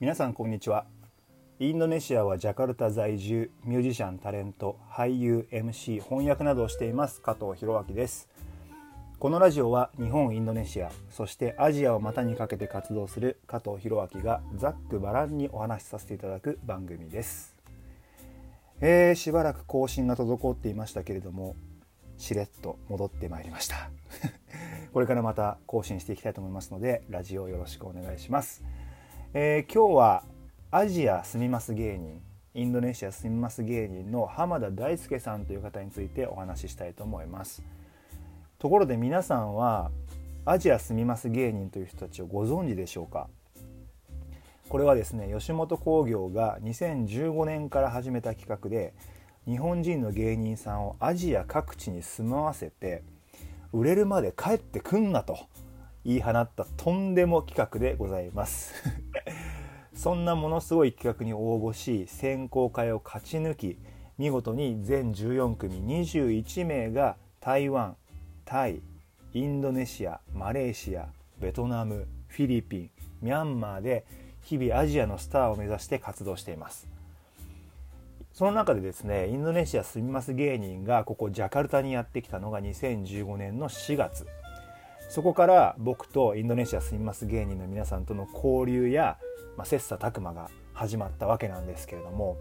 皆さんこんにちは。インドネシアはジャカルタ在住ミュージシャンタレント俳優 MC 翻訳などをしています加藤弘明です。このラジオは日本インドネシアそしてアジアを股にかけて活動する加藤弘明がざっくばらんにお話しさせていただく番組です。えー、しばらく更新が滞っていましたけれどもしれっと戻ってまいりました。これからまた更新していきたいと思いますのでラジオよろしくお願いします。えー、今日はアジア住みます芸人インドネシア住みます芸人の浜田大輔さんという方についてお話ししたいと思います。ところで皆さんはアジア住みます芸人という人たちをご存知でしょうか？これはですね吉本興業が2015年から始めた企画で日本人の芸人さんをアジア各地に住まわせて売れるまで帰ってくんなと言い放ったとんでも企画でございます。そんなものすごい企画に応募し選考会を勝ち抜き見事に全14組21名が台湾タイインドネシアマレーシアベトナムフィリピンミャンマーで日々アジアのスターを目指して活動しています。その中でですねインドネシア住みます芸人がここジャカルタにやってきたのが2015年の4月。そこから僕とインドネシア住みます芸人の皆さんとの交流や、まあ、切磋琢磨が始まったわけなんですけれども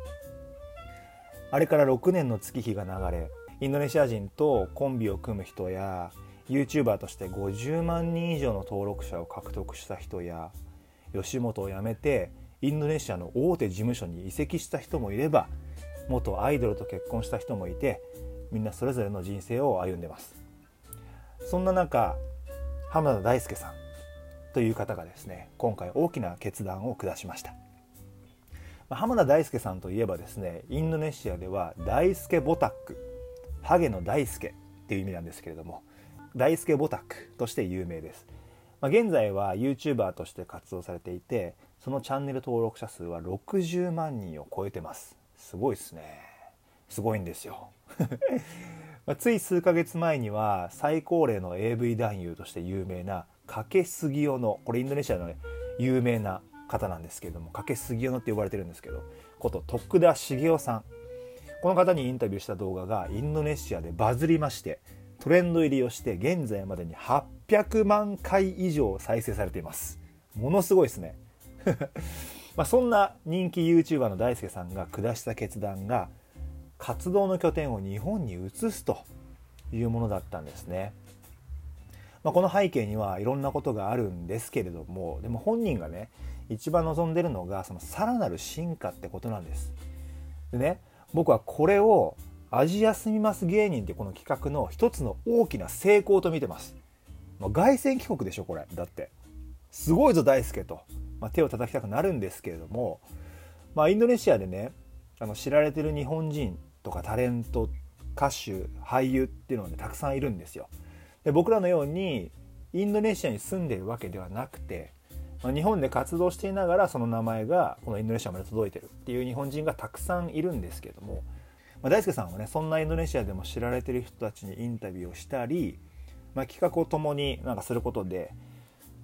あれから6年の月日が流れインドネシア人とコンビを組む人や YouTuber として50万人以上の登録者を獲得した人や吉本を辞めてインドネシアの大手事務所に移籍した人もいれば元アイドルと結婚した人もいてみんなそれぞれの人生を歩んでます。そんな中浜田大輔さんという方がですね今回大きな決断を下しました。浜田大輔さんといえばですねインドネシアでは大輔ボタックハゲの大輔っていう意味なんですけれども大輔ボタックとして有名です、まあ、現在は YouTuber として活動されていてそのチャンネル登録者数は60万人を超えてます。すごいですね。すごいんですよ。まあ、つい数ヶ月前には最高齢の AV 男優として有名な掛杉尾のこれインドネシアの、ね、有名な方なんですけれども掛杉尾のって呼ばれてるんですけどこと徳田茂雄さん。この方にインタビューした動画がインドネシアでバズりましてトレンド入りをして現在までに800万回以上再生されています。ものすごいですね。まあそんな人気 YouTuber の大輔さんが下した決断が活動の拠点を日本に移すというものだったんですね。まあ、この背景にはいろんなことがあるんですけれどもでも本人がね一番望んでるのがそのさらなる進化ってことなんです。でね僕はこれをアジア住みます芸人ってこの企画の一つの大きな成功と見てます。まあ、凱旋帰国でしょこれだって。すごいぞ大輔と、まあ、手を叩きたくなるんですけれども、まあ、インドネシアでねあの知られてる日本人とかタレント歌手俳優っていうのがねたくさんいるんですよで僕らのようにインドネシアに住んでるわけではなくて、まあ、日本で活動していながらその名前がこのインドネシアまで届いてるっていう日本人がたくさんいるんですけども、まあ、大輔さんはねそんなインドネシアでも知られてる人たちにインタビューをしたり、まあ、企画を共になんかすることで、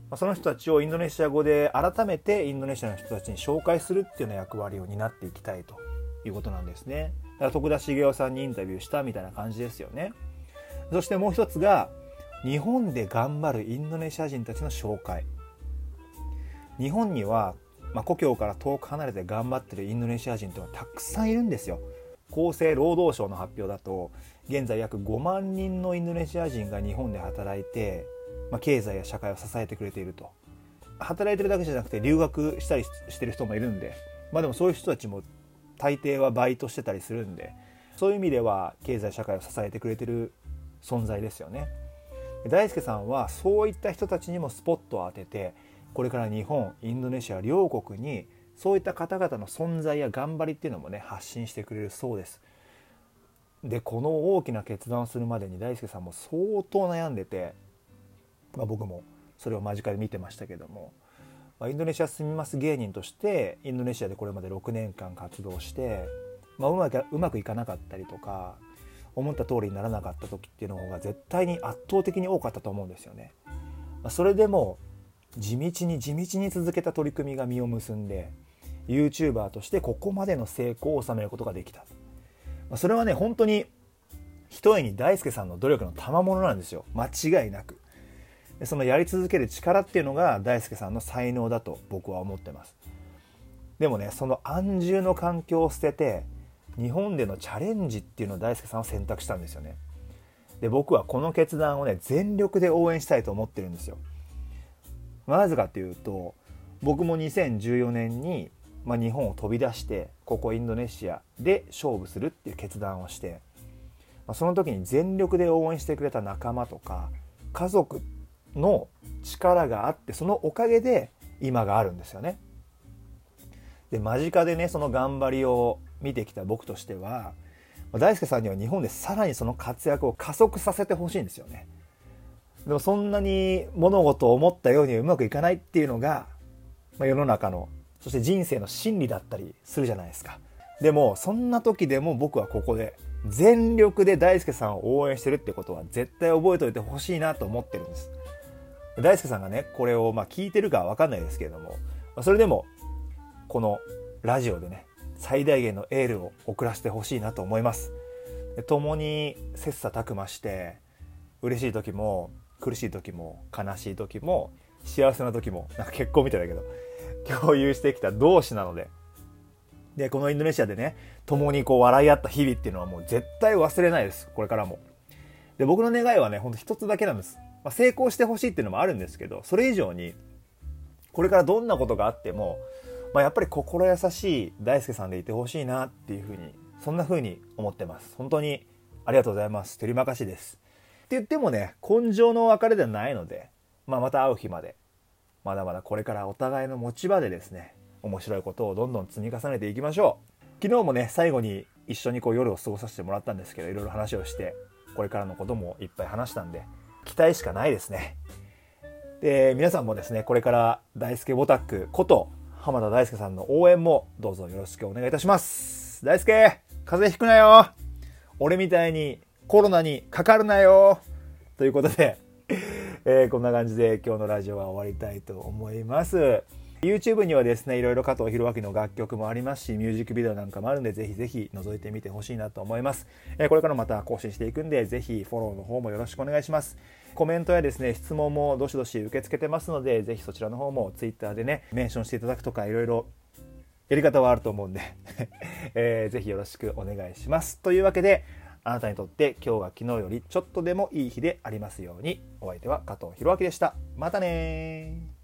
まあ、その人たちをインドネシア語で改めてインドネシアの人たちに紹介するっていうような役割を担っていきたいということなんですね。だから徳田茂雄さんにインタビューしたみたいな感じですよね。そしてもう一つが、日本で頑張るインドネシア人たちの紹介。日本には、まあ、故郷から遠く離れて頑張ってるインドネシア人というのはたくさんいるんですよ。厚生労働省の発表だと、現在約5万人のインドネシア人が日本で働いて、まあ、経済や社会を支えてくれていると。働いてるだけじゃなくて留学したりしてる人もいるんで、まあでもそういう人たちも大抵はバイトしてたりするんでそういう意味では経済社会を支えてくれてる存在ですよね。大輔さんはそういった人たちにもスポットを当ててこれから日本インドネシア両国にそういった方々の存在や頑張りっていうのもね発信してくれるそうです。でこの大きな決断をするまでに大輔さんも相当悩んでて、まあ、僕もそれを間近で見てましたけどもまあ、インドネシア住みます芸人としてインドネシアでこれまで6年間活動して、まあ、うまくうまくいかなかったりとか思った通りにならなかった時っていうのが絶対に圧倒的に多かったと思うんですよね。それでも地道に地道に続けた取り組みが実を結んで YouTuber としてここまでの成功を収めることができた。それはね本当にひとえに大輔さんの努力の賜物なんですよ。間違いなく。そのやり続ける力っていうのが大輔さんの才能だと僕は思ってます。でもねその安住の環境を捨てて日本でのチャレンジっていうのを大輔さんは選択したんですよねで僕はこの決断をね全力で応援したいと思ってるんですよなぜかっていうと僕も2014年に、まあ、日本を飛び出してここインドネシアで勝負するっていう決断をして、まあ、その時に全力で応援してくれた仲間とか家族の力があってそのおかげで今があるんですよね。で間近でねその頑張りを見てきた僕としては大輔さんには日本でさらにその活躍を加速させてほしいんですよね。でもそんなに物事を思ったようにうまくいかないっていうのが、まあ、世の中のそして人生の真理だったりするじゃないですか。でもそんな時でも僕はここで全力で大輔さんを応援してるってことは絶対覚えておいてほしいなと思ってるんです。大輔さんがねこれをまあ聞いてるかは分かんないですけれどもそれでもこのラジオでね最大限のエールを送らせてほしいなと思います。共に切磋琢磨して嬉しい時も苦しい時も悲しい時も幸せな時もなんか結婚みたいだけど 共有してきた同志なので。でこのインドネシアでね共にこう笑い合った日々っていうのはもう絶対忘れないです。これからも。で僕の願いはねほんと一つだけなんです。まあ、成功してほしいっていうのもあるんですけどそれ以上にこれからどんなことがあっても、まあ、やっぱり心優しい大輔さんでいてほしいなっていうふうにそんなふうに思ってます。本当にありがとうございます。照りまかしです。って言ってもね根性の別れではないので、まあ、また会う日までまだまだこれからお互いの持ち場でですね面白いことをどんどん積み重ねていきましょう。昨日もね最後に一緒にこう夜を過ごさせてもらったんですけどいろいろ話をしてこれからのこともいっぱい話したんで期待しかないですね。で、皆さんもですね、これから大輔ボタックこと浜田大輔さんの応援もどうぞよろしくお願いいたします。大輔、風邪ひくなよ俺みたいにコロナにかかるなよということで、えー、こんな感じで今日のラジオは終わりたいと思います。YouTube にはですね、いろいろ加藤弘明の楽曲もありますし、ミュージックビデオなんかもあるんで、ぜひぜひ覗いてみてほしいなと思います。えー、これからまた更新していくんで、ぜひフォローの方もよろしくお願いします。コメントやですね、質問もどしどし受け付けてますので、ぜひそちらの方も Twitter でね、メンションしていただくとか、いろいろやり方はあると思うんで えー、ぜひよろしくお願いします。というわけで、あなたにとって今日が昨日よりちょっとでもいい日でありますように。お相手は加藤弘明でした。またね